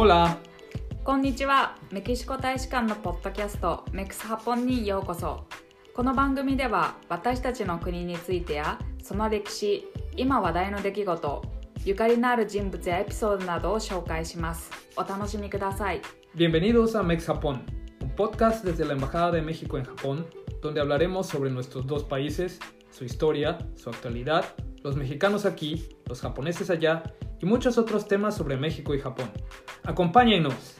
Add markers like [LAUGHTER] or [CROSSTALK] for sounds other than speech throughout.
Hola! こんにちは。メキシコ大使館のポッドキャストメクスハポンにようこそ。この番組では私たちの国についてやその歴史、今話題の出来事、ゆかりのある人物やエピソードなどを紹介します。お楽しみください。Bienvenidos a Mex Japón, un podcast desde la Embajada de México en Japón, donde hablaremos sobre nuestros dos países, su historia, su actualidad, los mexicanos aquí, los japoneses allá y muchos otros temas sobre México y Japón. Acompáñenos.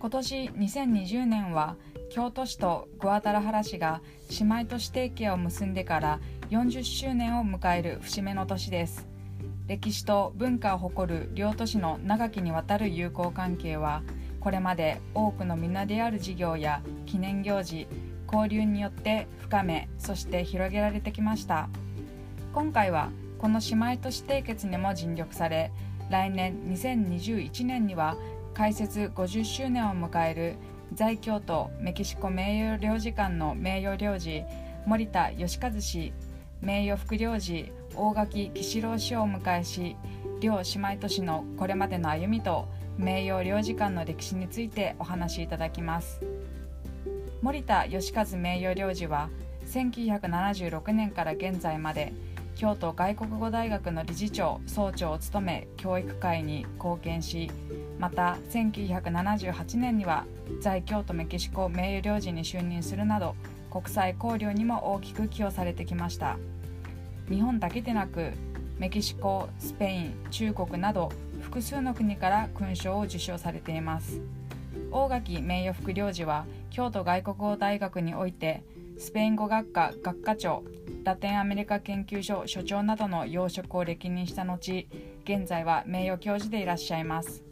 今年2020年は京都市とグアタラハラ市が姉妹都市提携を結んでから40周年を迎える節目の年です歴史と文化を誇る両都市の長きにわたる友好関係はこれまで多くの皆である事業や記念行事交流によって深めそして広げられてきました。今回はこの姉妹都市締結にも尽力され来年2021年には開設50周年を迎える在京都メキシコ名誉領事館の名誉領事森田義和氏名誉副領事大垣喜四郎氏をお迎えし両姉妹都市のこれまでの歩みと名誉領事館の歴史についてお話しいただきます。森田義和名誉領事は1976年から現在まで京都外国語大学の理事長総長を務め教育界に貢献しまた1978年には在京都メキシコ名誉領事に就任するなど国際交流にも大きく寄与されてきました。日本だけでなくメキシコスペイン中国など複数の国から勲章を受章されています。大垣名誉副領事は京都外国語大学においてスペイン語学科学科長ラテンアメリカ研究所所長などの要職を歴任した後現在は名誉教授でいらっしゃいます。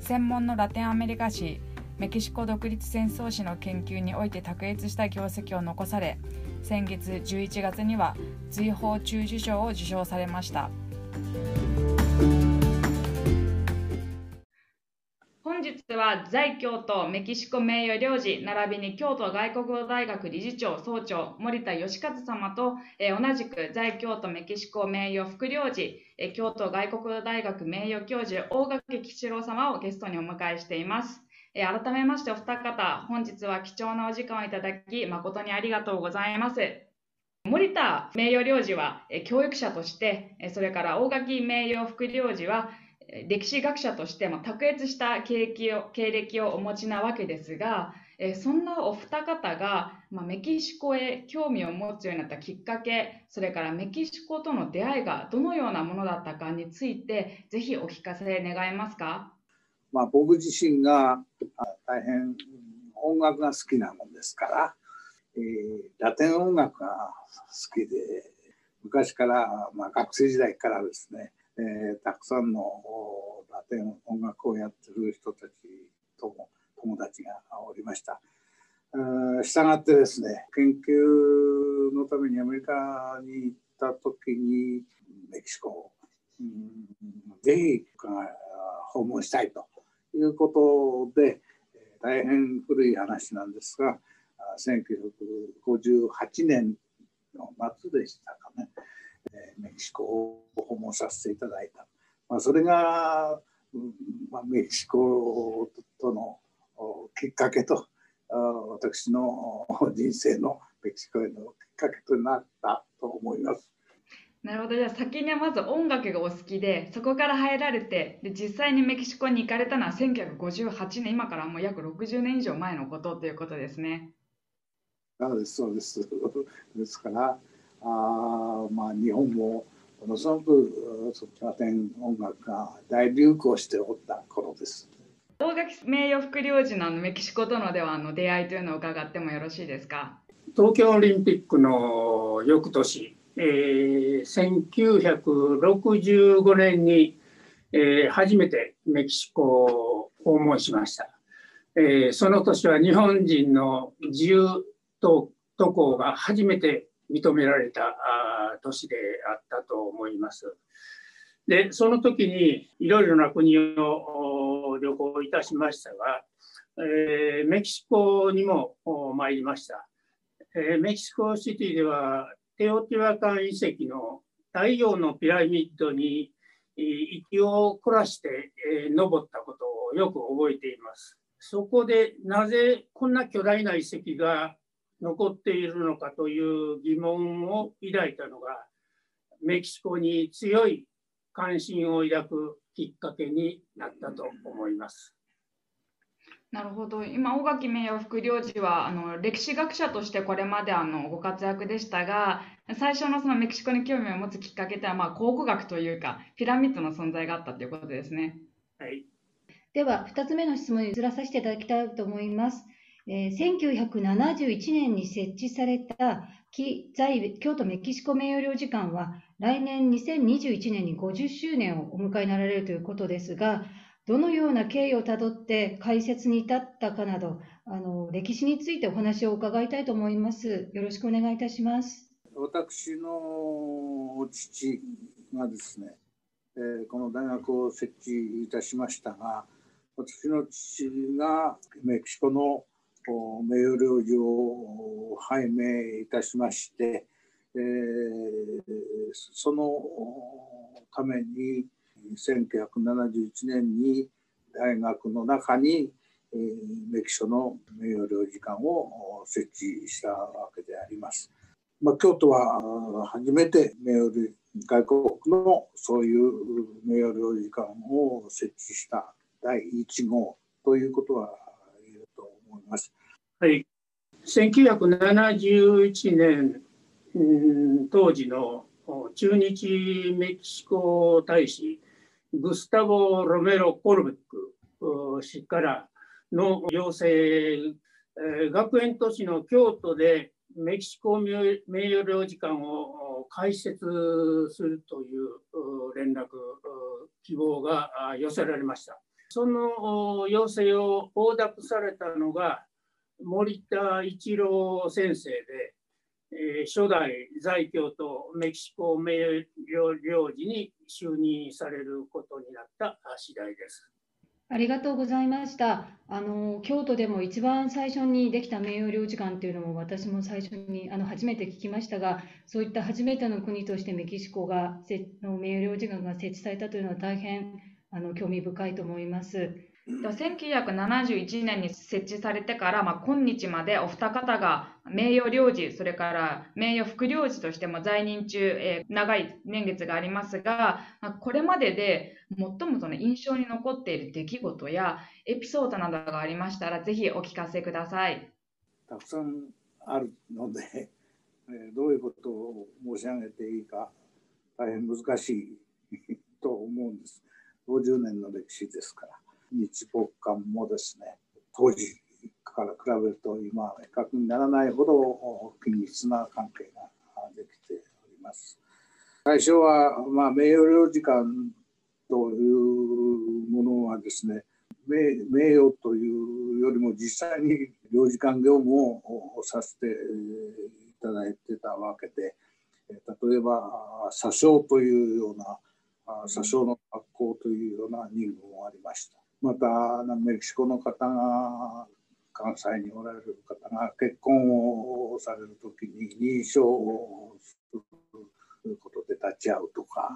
専門のラテンアメリカ史メキシコ独立戦争史の研究において卓越した業績を残され先月11月には随宝中受賞を受賞されました。は在京都メキシコ名誉領事並びに京都外国語大学理事長総長森田義和様と、えー同じく在京都メキシコ名誉副領事、えー京都外国語大学名誉教授大垣吉郎様をゲストにお迎えしています。えー改めましてお二方、本日は貴重なお時間をいただき誠にありがとうございます。森田名誉領事は教育者として、それから大垣名誉副領事は歴史学者としても卓越した経歴を経歴をお持ちなわけですが、えそんなお二方が、まあ、メキシコへ興味を持つようになったきっかけ、それからメキシコとの出会いがどのようなものだったかについて、ぜひお聞かせ願えますか？まあ、僕自身が大変音楽が好きなもんですから、えーラテン音楽が好きで昔から、まあ、学生時代からですね、えーたくさんのラテン音楽をやってる人たちとも友達がおりました。したがってですね研究のためにアメリカに行った時にメキシコを、ぜひ訪問したいということで、大変古い話なんですが、1958年の夏でしたかね、メキシコを訪問させていただいた。まあ、それが、うんまあ、メキシコとのおきっかけと、あ私のお人生のメキシコへのきっかけとなったと思います。なるほど。じゃあ先にはまず音楽がお好きで、そこから入られて、で実際にメキシコに行かれたのは1958年、今からもう約60年以上前のことということですね。そうです、そうです。[LAUGHS] ですから、あーまあ、日本もものすごくそラテン音楽が大流行しておった頃です。大垣名誉副領事のメキシコとのではあの出会いというのを伺ってもよろしいですか？東京オリンピックの翌年、えー1965年に、えー初めてメキシコを訪問しました、えーその年は日本人の自由渡渡航が初めて認められたあー年であったと思います。でその時にいろいろな国をお旅行いたしましたが、えーメキシコにもお参りました。えー、メキシコシティではテオティワカン遺跡の太陽のピラミッドに息を凝らして、えー、登ったことをよく覚えています。そこでなぜこんな巨大な遺跡が残っているのかという疑問を抱いたのがメキシコに強い関心を抱くきっかけになったと思います。なるほど今、尾垣名誉副領事はあの歴史学者としてこれまであのご活躍でしたが、最初のそのメキシコに興味を持つきっかけとは、まあ、考古学というか、ピラミッドの存在があったということですね。はい、では、2つ目の質問に移らさせていただきたいと思います。えー、1971年に設置された在京都メキシコ名誉領事館は、来年2021年に50周年をお迎えになられるということですが、どのような経緯をたどって解説に至ったかなど、あの歴史についてお話を伺いたいと思います。よろしくお願いいたします。私の父がですね、えー、この大学を設置いたしましたが、私の父がメキシコの名誉領事を拝命いたしまして、えー、そのために1971年に大学の中に、えー、メキシコの名誉領事館を設置したわけであります。まあ、京都は初めて名誉外国のそういう名誉領事館を設置した第1号ということは言えると思います。はい、1971年、うん、当時の駐日メキシコ大使グスタボ・ロメロ・コルベック氏からの要請、学園都市の京都でメキシコ名誉領事館を開設するという連絡、希望が寄せられました。その要請を横諾されたのが森田一郎先生で、えー、初代在京都メキシコ名誉領事に就任されることになった次第です。ありがとうございました。あの京都でも一番最初にできた名誉領事館というのも私も最初にあの初めて聞きましたが、そういった初めての国としてメキシコがの名誉領事館が設置されたというのは大変あの興味深いと思います。1971年に設置されてから、まあ、今日までお二方が名誉領事、それから名誉副領事としても在任中、えー、長い年月がありますが、まあ、これまでで最もその印象に残っている出来事やエピソードなどがありましたら、ぜひお聞かせください。たくさんあるので、[LAUGHS] えどういうことを申し上げていいか大変難しい [LAUGHS] と思うんです。50年の歴史ですから。日没館もですね当時から比べると今は比較にならないほど緊密な関係ができております。最初は、まあ、名誉領事館というものはですね名名誉というよりも実際に領事館業務をさせていただいてたわけで例えば詐称というような詐称の学校というような任務もありました。またメキシコの方が関西におられる方が結婚をされる時に認証をすることで立ち会うとか、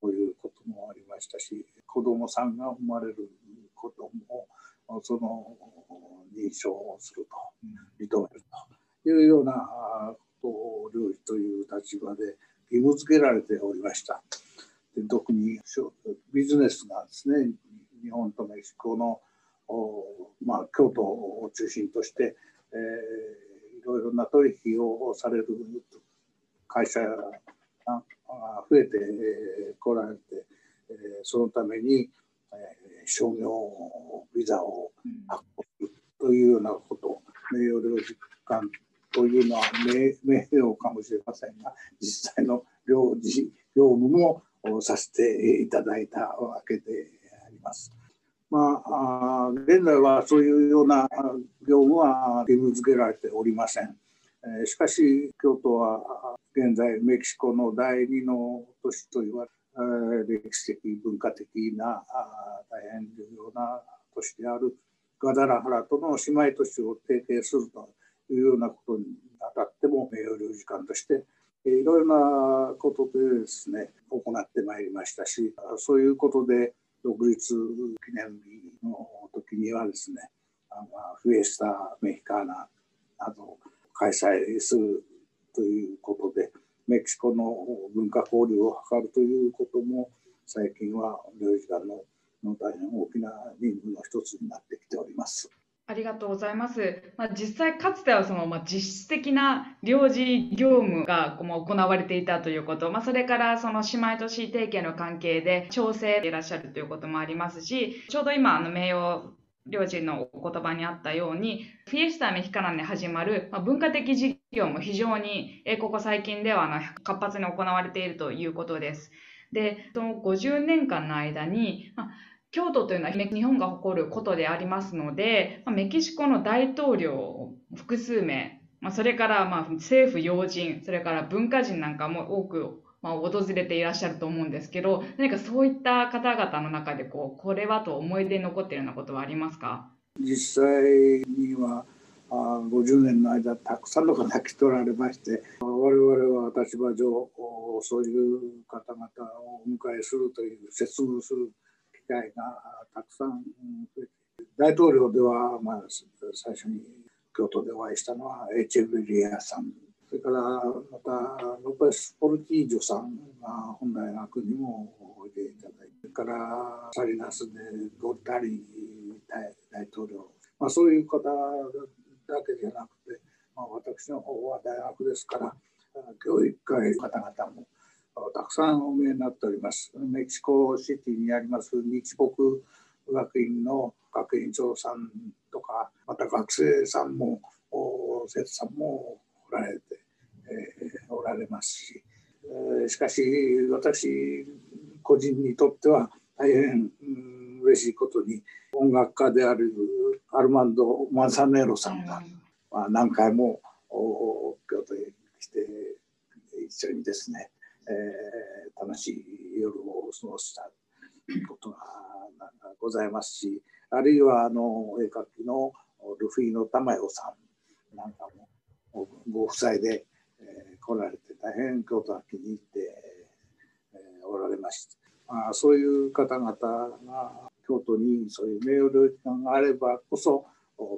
そういうこともありましたし子どもさんが生まれることもその認証をすると認めるというようなことを領事という立場で義務付けられておりました。で特にビジネスがですね日本とメキシコの、まあ、京都を中心として、えー、いろいろな取引をされる会社が増えてこられて、え、そのために、え、商業ビザを発行するというようなこと、名誉領事館というのは名名誉かもしれませんが実際の領事業務もさせていただいたわけでます。まあ、現在はそういうような業務は義務付けられておりません。しかし、京都は現在メキシコの第二の都市と言われ歴史的文化的な大変重要な都市であるガダラハラとの姉妹都市を提携するというようなことにあたっても名誉領事館としていろいろなことでですね行ってまいりましたしそういうことで独立記念日の時にはですねフィエスタ・メヒカーナなど開催するということでメキシコの文化交流を図るということも最近は領事館の大変大きな任務の一つになってきております。ありがとうございます。まあ、実際かつてはその、まあ、実質的な領事業務が行われていたということ、まあ、それからその姉妹都市提携の関係で調整でいらっしゃるということもありますし、ちょうど今あの名誉領事のお言葉にあったように、フィエスタメヒカナで始まる、ま、文化的事業も非常に、ここ最近では活発に行われているということです。で、その50年間の間に、まあ京都というのは日本が誇ることでありますので、メキシコの大統領複数名、まあ、それからまあ政府要人、それから文化人なんかも多くまあ訪れていらっしゃると思うんですけど、何かそういった方々の中でこう、これはと思い出に残っているようなことはありますか？実際にはあ50年の間たくさんの方来ておられまして我々は立場上そういう方々をお迎えするという接遇する会がたくさん増えて大統領では、まあ、最初に京都でお会いしたのはエチェブリアさんそれからまたロペス・ポルティージョさんが本大学にもおいでいただいてそれからサリナスでドルタリ大統領、まあ、そういう方だけじゃなくて、まあ、私の方は大学ですから教育会の方々もたくさんお見えになっております。メキシコシティにあります日北学院の学院長さんとか、また学生さんも生徒さんもおられて、えー、おられますし、えー、しかし私個人にとっては大変、うん、嬉しいことに音楽家であるアルマンド・マンサネロさんが、まあ、何回も京都へ来て一緒にですねえー、楽しい夜を過ごしたことがございますしあるいはあの絵描きのルフィの玉代さんなんかもご夫妻で、えー、来られて大変京都が気に入って、えー、おられました、まあ、そういう方々が京都にそういう名誉領事館があればこそ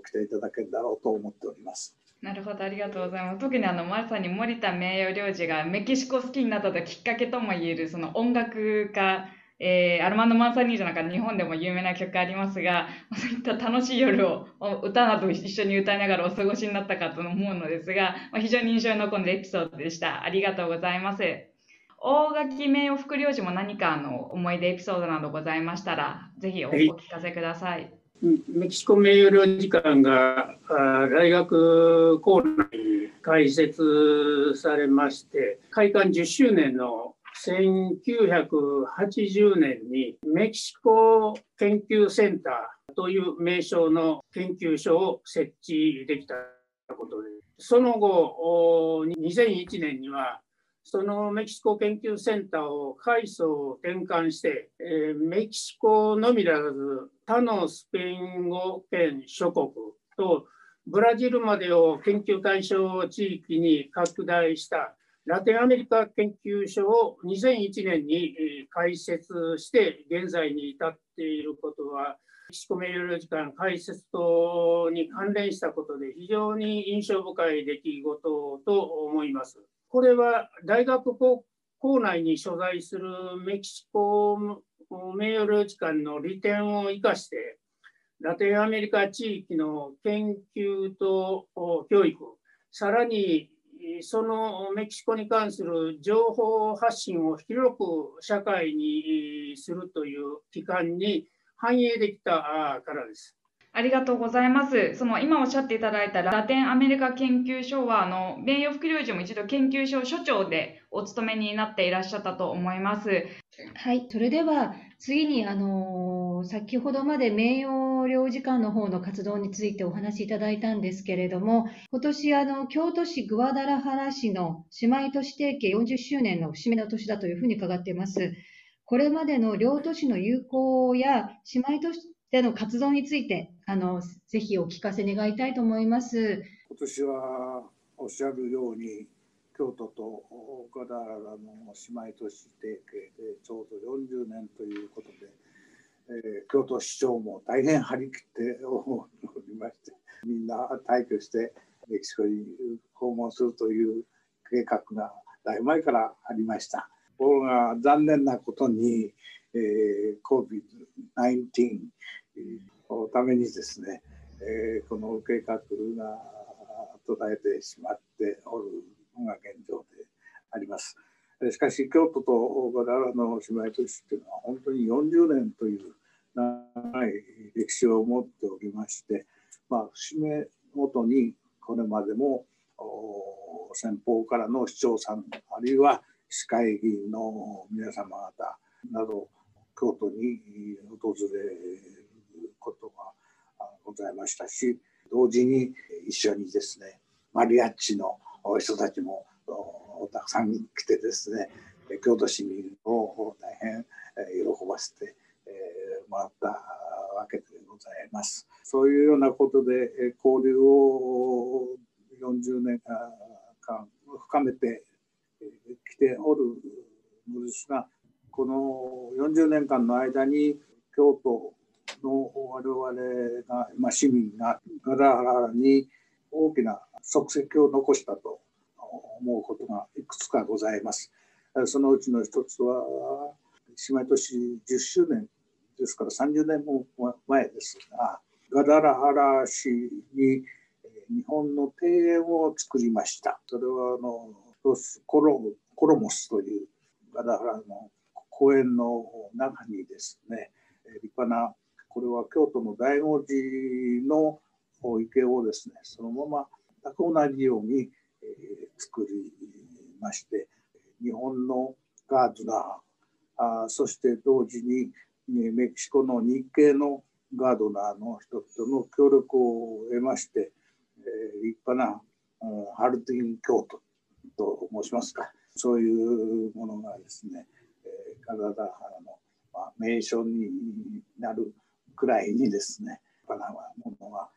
来ていただけるだろうと思っております。なるほど、ありがとうございます。特にあのまさに森田名誉領事がメキシコ好きになったきっかけともいえるその音楽家、えー、アルマンド・マンサニージョなんか日本でも有名な曲ありますが、そういった楽しい夜を歌など一緒に歌いながらお過ごしになったかと思うのですが、まあ、非常に印象に残るエピソードでした。ありがとうございます。大垣名誉副領事も何かの思い出エピソードなどございましたら、ぜひお聞かせくださいメキシコ名誉領事館が大学構内に開設されまして開館10周年の1980年にメキシコ研究センターという名称の研究所を設置できたことでその後2001年にはそのメキシコ研究センターを階層転換して、えー、メキシコのみならず他のスペイン語圏諸国とブラジルまでを研究対象地域に拡大したラテンアメリカ研究所を2001年に開設して現在に至っていることはメキシコ名誉領事館開設とに関連したことで非常に印象深い出来事と思います。これは大学校内に所在するメキシコ名誉領事館の利点を生かしてラテンアメリカ地域の研究と教育さらにそのメキシコに関する情報発信を広く社会にするという機関に反映できたからです。ありがとうございます。その今おっしゃっていただいたラテンアメリカ研究所は、あの、名誉副領事も一度研究所所長でお勤めになっていらっしゃったと思います。はい、それでは次に、あの先ほどまで名誉領事館の方の活動についてお話しいただいたんですけれども、今年あの京都市グアダラハラ市の姉妹都市提携40周年の節目の年だというふうに伺っています。これまでの両都市の友好や姉妹都市での活動について、あのぜひお聞かせ願いたいと思います。今年はおっしゃるように京都と岡田原の姉妹都市提携でちょうど40年ということで、えー、京都市長も大変張り切っておりましてみんな退去してメキシコに訪問するという計画がだいぶ前からありました。ところが残念なことに、えー、COVID-19 のためにですね、えー、この計画が途絶えてしまっておるのが現状であります。しかし京都と小原の姉妹都市というのは本当に40年という長い歴史を持っておりまして、まあ、節目ごとにこれまでも先方からの市長さんあるいは市会議員の皆様方など京都に訪れることがございましたし同時に一緒にですねマリアッチの人たちもたくさん来てですね京都市民を大変喜ばせてもらったわけでございます。そういうようなことで交流を40年間深めてきておるのですがこの40年間の間に京都の我々が、まあ、市民がガラガラに大きな足跡を残したと思うことがいくつかございます。そのうちの一つは姉妹都市10周年ですから30年も前ですがガダラハラ市に日本の庭園を作りました。それはあのロスコロコロモスというガダハラの公園の中にですね立派なこれは京都の醍醐寺の池をですねそのまま全く同じように、え、作りまして日本のガードナーそして同時に、メキシコの日系のガードナーの人々の協力を得まして、え、立派な、ハルティン京都と申しますか。そういうものがですね、えー、体原の、まあ、名所になるくらいにですね立派なものは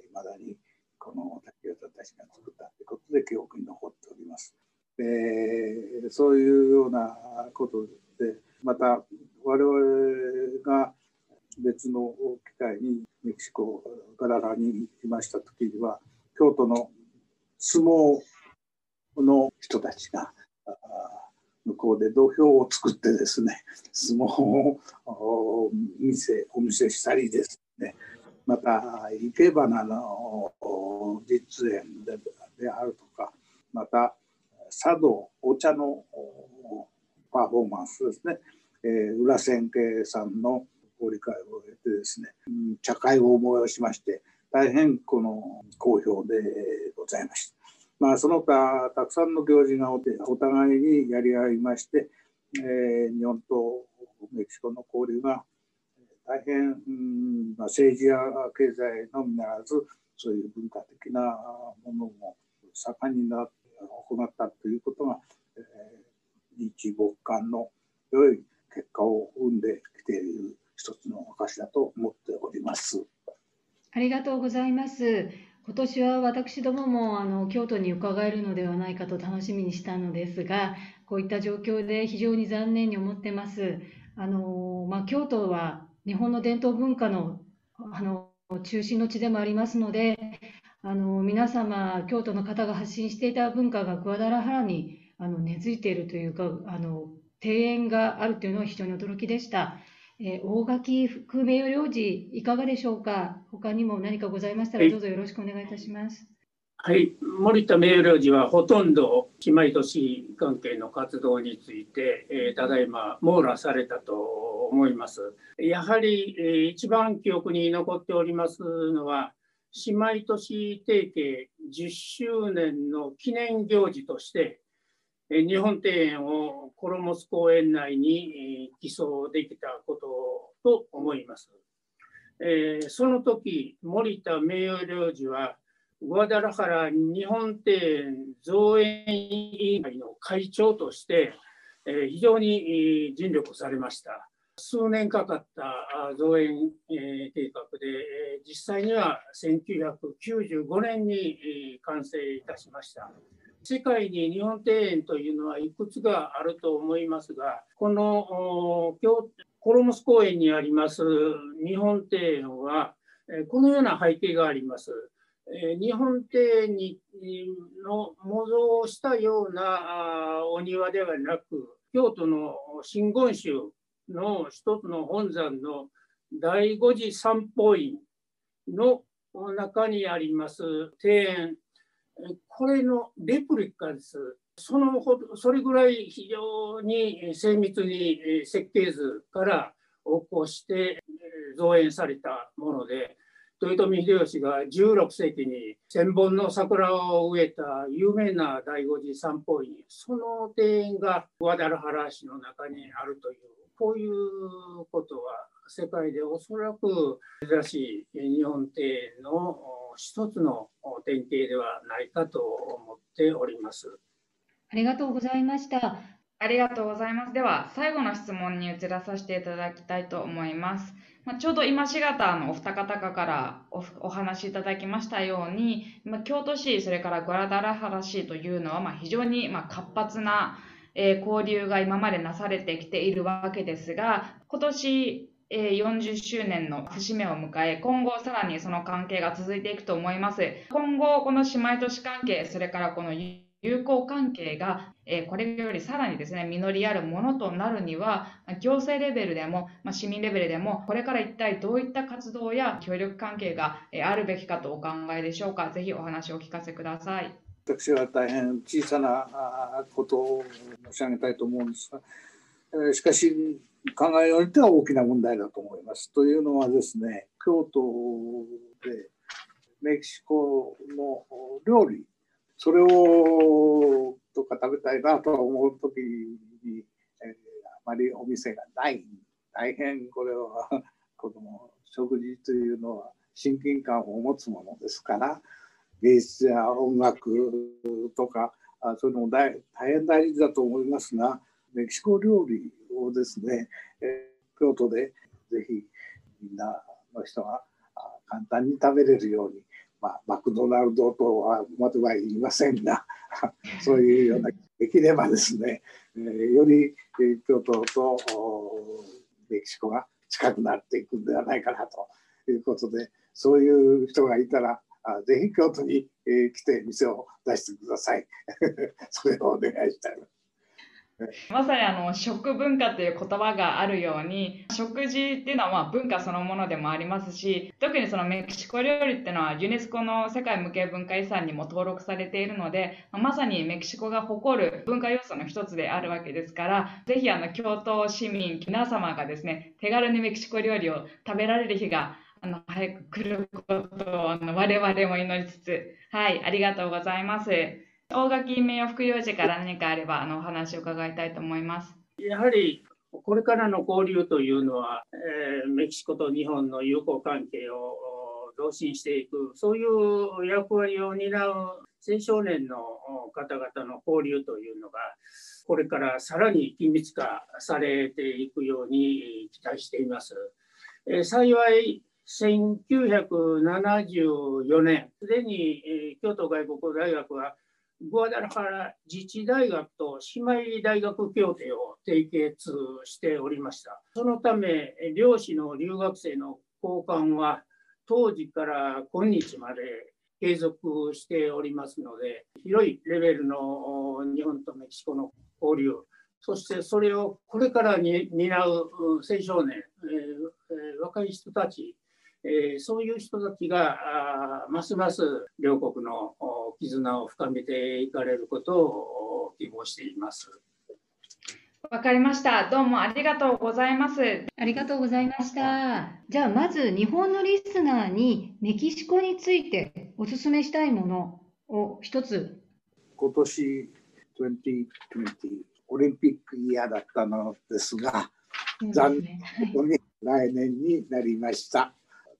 いまだにこの竹雄たちが作ったということで記憶に残っております。でそういうようなことでまた我々が別の機会にメキシコガララにいました時には京都の相撲の人たちが向こうで土俵を作ってですね相撲を見せお見せしたりですねまた生け花の実演でであるとかまた茶道お茶のパフォーマンスですね、えー、裏千家さんのご理解を得てですね茶会を催しまして大変この好評でございました。まあ、その他たくさんの行事がお互いにやり合いまして、えー、日本とメキシコの交流が大変、うんまあ、政治や経済のみならずそういう文化的なものも盛んにな行ったということが、えー、日没韓の良い結果を生んできている一つの証だと思っております。ありがとうございます。今年は私どももあの京都に伺えるのではないかと楽しみにしたのですが、こういった状況で非常に残念に思ってます。あのまあ、京都は日本の伝統文化のあの中心の地でもありますので、あの皆様、京都の方が発信していた文化がグアダラハラにあの根付いているというか、あの庭園があるというのは非常に驚きでした。えー、大垣空名誉領事、いかがでしょうか？他にも何かございましたら、どうぞよろしくお願いいたします。はい、森田名誉領事はほとんど姉妹都市関係の活動について、えー、ただいま網羅されたと思います。やはり、えー、一番記憶に残っておりますのは姉妹都市提携10周年の記念行事として、えー、日本庭園をコロモス公園内に、寄贈できたことと思います。え、その時森田名誉領事はグアダラハラ日本庭園造園委員会の会長として、え、非常に尽力されました。数年かかった造園計画で、実際には1995年に完成いたしました。世界に日本庭園というのはいくつかあると思いますが、このコロモス公園にあります日本庭園は、このような背景があります。日本庭園にの模造をしたようなお庭ではなく、京都の真言宗の一つの本山の第五次三宝院の中にあります庭園、これのレプリカです。そのほそれぐらい非常に精密に設計図から起こして造園されたもので、豊臣秀吉が16世紀に千本の桜を植えた有名な第五次三宝院、その庭園が和田原市の中にあるというこういうことは世界でおそらく珍しい日本庭園の一つの典型ではないかと思っております。ありがとうございました。ありがとうございます。では、最後の質問に移らさせていただきたいと思います。まあ、ちょうど今しがたのお二方からおお話しいただきましたように、まあ、京都市、それからグラダラハラ市というのは、まあ、非常にま活発なえー、交流が今までなされてきているわけですが、今年、えー、40周年の節目を迎え、今後さらにその関係が続いていくと思います。今後、この姉妹都市関係、それからこの友好関係が、え、これよりさらにですね、実りあるものとなるには、行政レベルでも、まあ、市民レベルでも、これから一体どういった活動や協力関係が、え、あるべきかとお考えでしょうか。ぜひお話をお聞かせください。私は大変小さなことを申し上げたいと思うんですが、しかし考えにおいては大きな問題だと思います。というのはですね、京都でメキシコの料理、それをとか食べたいなと思う時に、えー、あまりお店がない。大変これはこの食事というのは親近感を持つものですから、芸術や音楽とかあそういうのも大変大事だと思いますがメキシコ料理をですね、えー、京都でぜひみんなの人が簡単に食べれるように、まあ、マクドナルドとはまでは言いませんが [LAUGHS] そういうようなできればですね、えー、より京都とメキシコが近くなっていくんではないかなということでそういう人がいたらぜひ京都に、え来て店を出してください。[LAUGHS] それをお願いしたい。まさにあの食文化という言葉があるように食事っていうのはまあ文化そのものでもありますし特にそのメキシコ料理っていうのはユネスコの世界無形文化遺産にも登録されているのでまさにメキシコが誇る文化要素の一つであるわけですからぜひあの京都市民皆様がですね手軽にメキシコ料理を食べられる日があの早く来ることをあの我々も祈りつつ、はい、ありがとうございます。大垣名誉副領事から何かあればあのお話を伺いたいと思います。やはりこれからの交流というのは、えー、メキシコと日本の友好関係を増進していく、そういう役割を担う青少年の方々の交流というのが、これからさらに緊密化されていくように期待しています。えー、幸い1974年、すでに、京都外国語大学はグアダルハラ自治大学と姉妹大学協定を締結しておりました。そのため、漁師の留学生の交換は当時から今日まで継続しておりますので、広いレベルの日本とメキシコの交流、そしてそれをこれからに担う青少年、えー、若い人たちえー、そういう人たちがあますます両国の絆を深めていかれることを希望しています。わかりました。どうもありがとうございます。ありがとうございました。じゃあまず日本のリスナーにメキシコについてお勧めしたいものを一つ。今年2020オリンピックイヤーだったのですが、残念に来年になりました。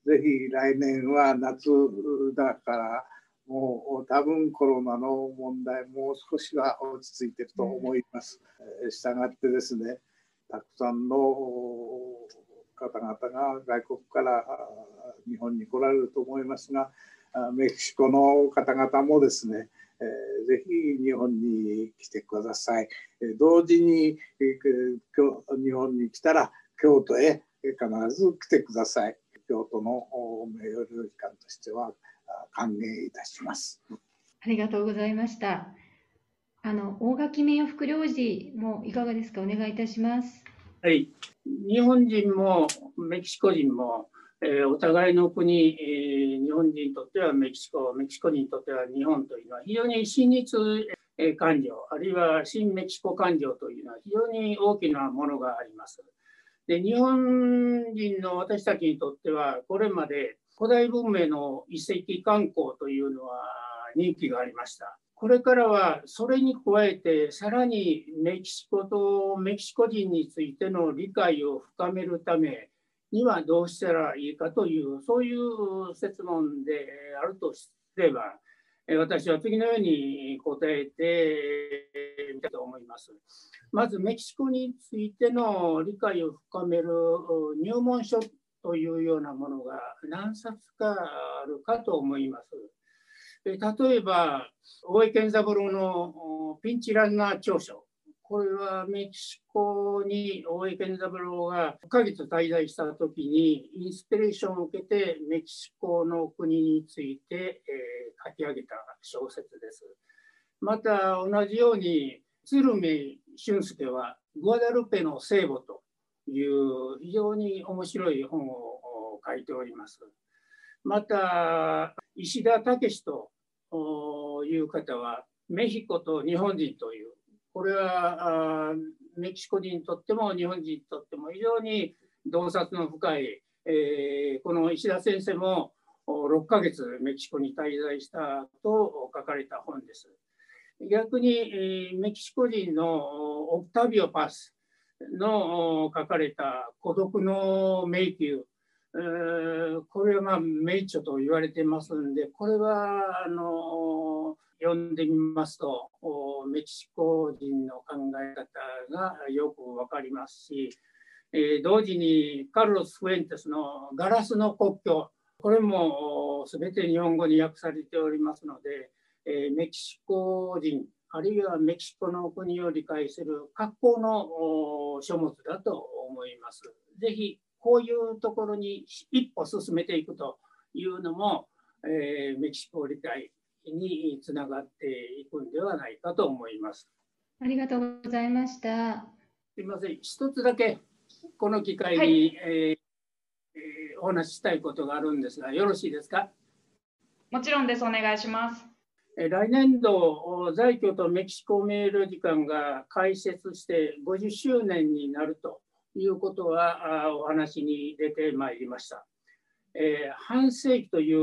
ぜひ来年は夏だからもう多分コロナの問題もう少しは落ち着いてると思います。したがってですねたくさんの方々が外国から日本に来られると思いますがメキシコの方々もですねぜひ日本に来てください。同時に日本に来たら京都へ必ず来てください。京都の名誉領事館としては歓迎いたします。ありがとうございました。あの大垣名誉副領事もいかがですか？お願いいたします。はい。日本人もメキシコ人も、えー、お互いの国、えー、日本人にとってはメキシコ、メキシコ人にとっては日本というのは非常に親日感情、あるいは新メキシコ感情というのは非常に大きなものがあります。で日本人の私たちにとってはこれまで古代文明の遺跡観光というのは人気がありました。これからはそれに加えてさらにメキシコとメキシコ人についての理解を深めるためにはどうしたらいいかというそういう説問であるとすれば私は次のように答えてみたいと思います。まずメキシコについての理解を深める入門書というようなものが何冊かあるかと思います。例えば、大井健三郎のピンチランナー長所。これはメキシコに大井健三郎が1ヶ月滞在した時にインスピレーションを受けてメキシコの国について、え、書き上げた小説です。また同じように鶴見俊介はグアダルペの聖母という非常に面白い本を書いております。また石田武という方はメヒコと日本人というこれはメキシコ人にとっても日本人にとっても非常に洞察の深い、えー、この石田先生も6ヶ月メキシコに滞在したと書かれた本です。逆に、えー、メキシコ人のオクタビオ・パスの書かれた孤独の迷宮これはまあ名著と言われてますんでこれはあの読んでみますとメキシコ人の考え方がよく分かりますし、えー、同時にカルロス・フエンテスの「ガラスの国境」これも全て日本語に訳されておりますので、えー、メキシコ人あるいはメキシコの国を理解する格好の書物だと思います。ぜひこういうところに一歩進めていくというのも、えー、メキシコ理解につながっていくんではないかと思います。ありがとうございました。すみません、一つだけこの機会に、はい、えー、お話ししたいことがあるんですが、よろしいですか？もちろんです、お願いします。来年度、在京とメキシコ名誉時間が開設して50周年になるということはお話に出てまいりました。えー、半世紀という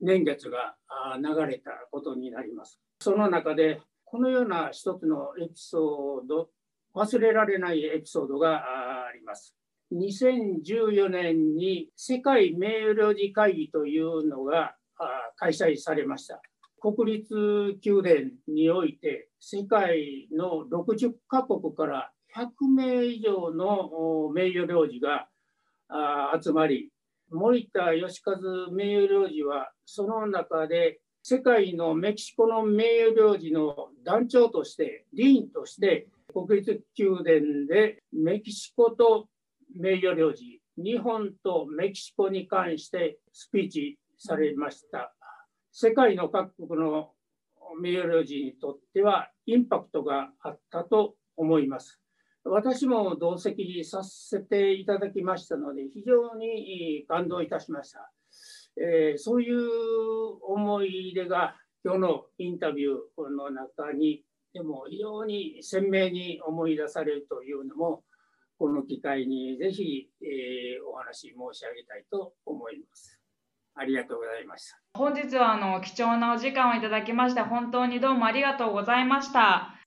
年月が流れたことになります。その中でこのような一つのエピソード、忘れられないエピソードがあります。2014年に世界名誉領事会議というのが開催されました。国立宮殿において世界の60カ国から100名以上の名誉領事が集まり、森田義和名誉領事はその中で世界のメキシコの名誉領事の団長として、ディーンとして国立宮殿でメキシコと名誉領事、日本とメキシコに関してスピーチされました。世界の各国の名誉領事にとってはインパクトがあったと思います。私も同席させていただきましたので、非常に感動いたしました。えー、そういう思い出が今日のインタビューの中にでも非常に鮮明に思い出されるというのも、この機会にぜひ、えー、お話申し上げたいと思います。ありがとうございました。本日はあの貴重なお時間をいただきまして本当にどうもありがとうございました。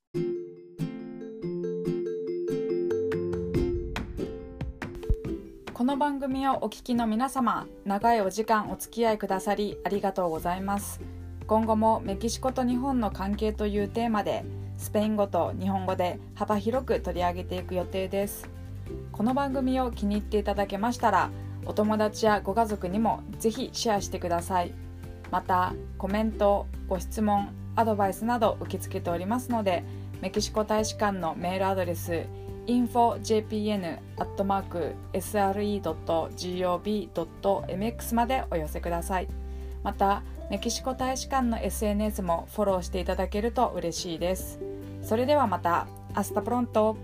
この番組をお聞きの皆様、長いお時間お付き合いくださりありがとうございます。今後もメキシコと日本の関係というテーマで、スペイン語と日本語で幅広く取り上げていく予定です。この番組を気に入っていただけましたらお友達やご家族にもぜひシェアしてくださいまたコメントご質問アドバイスなど受け付けておりますのでメキシコ大使館のメールアドレス infojpn.sre.gov.mx までお寄せください。またメキシコ大使館の SNS もフォローしていただけると嬉しいです。それではまた。 Hasta pronto。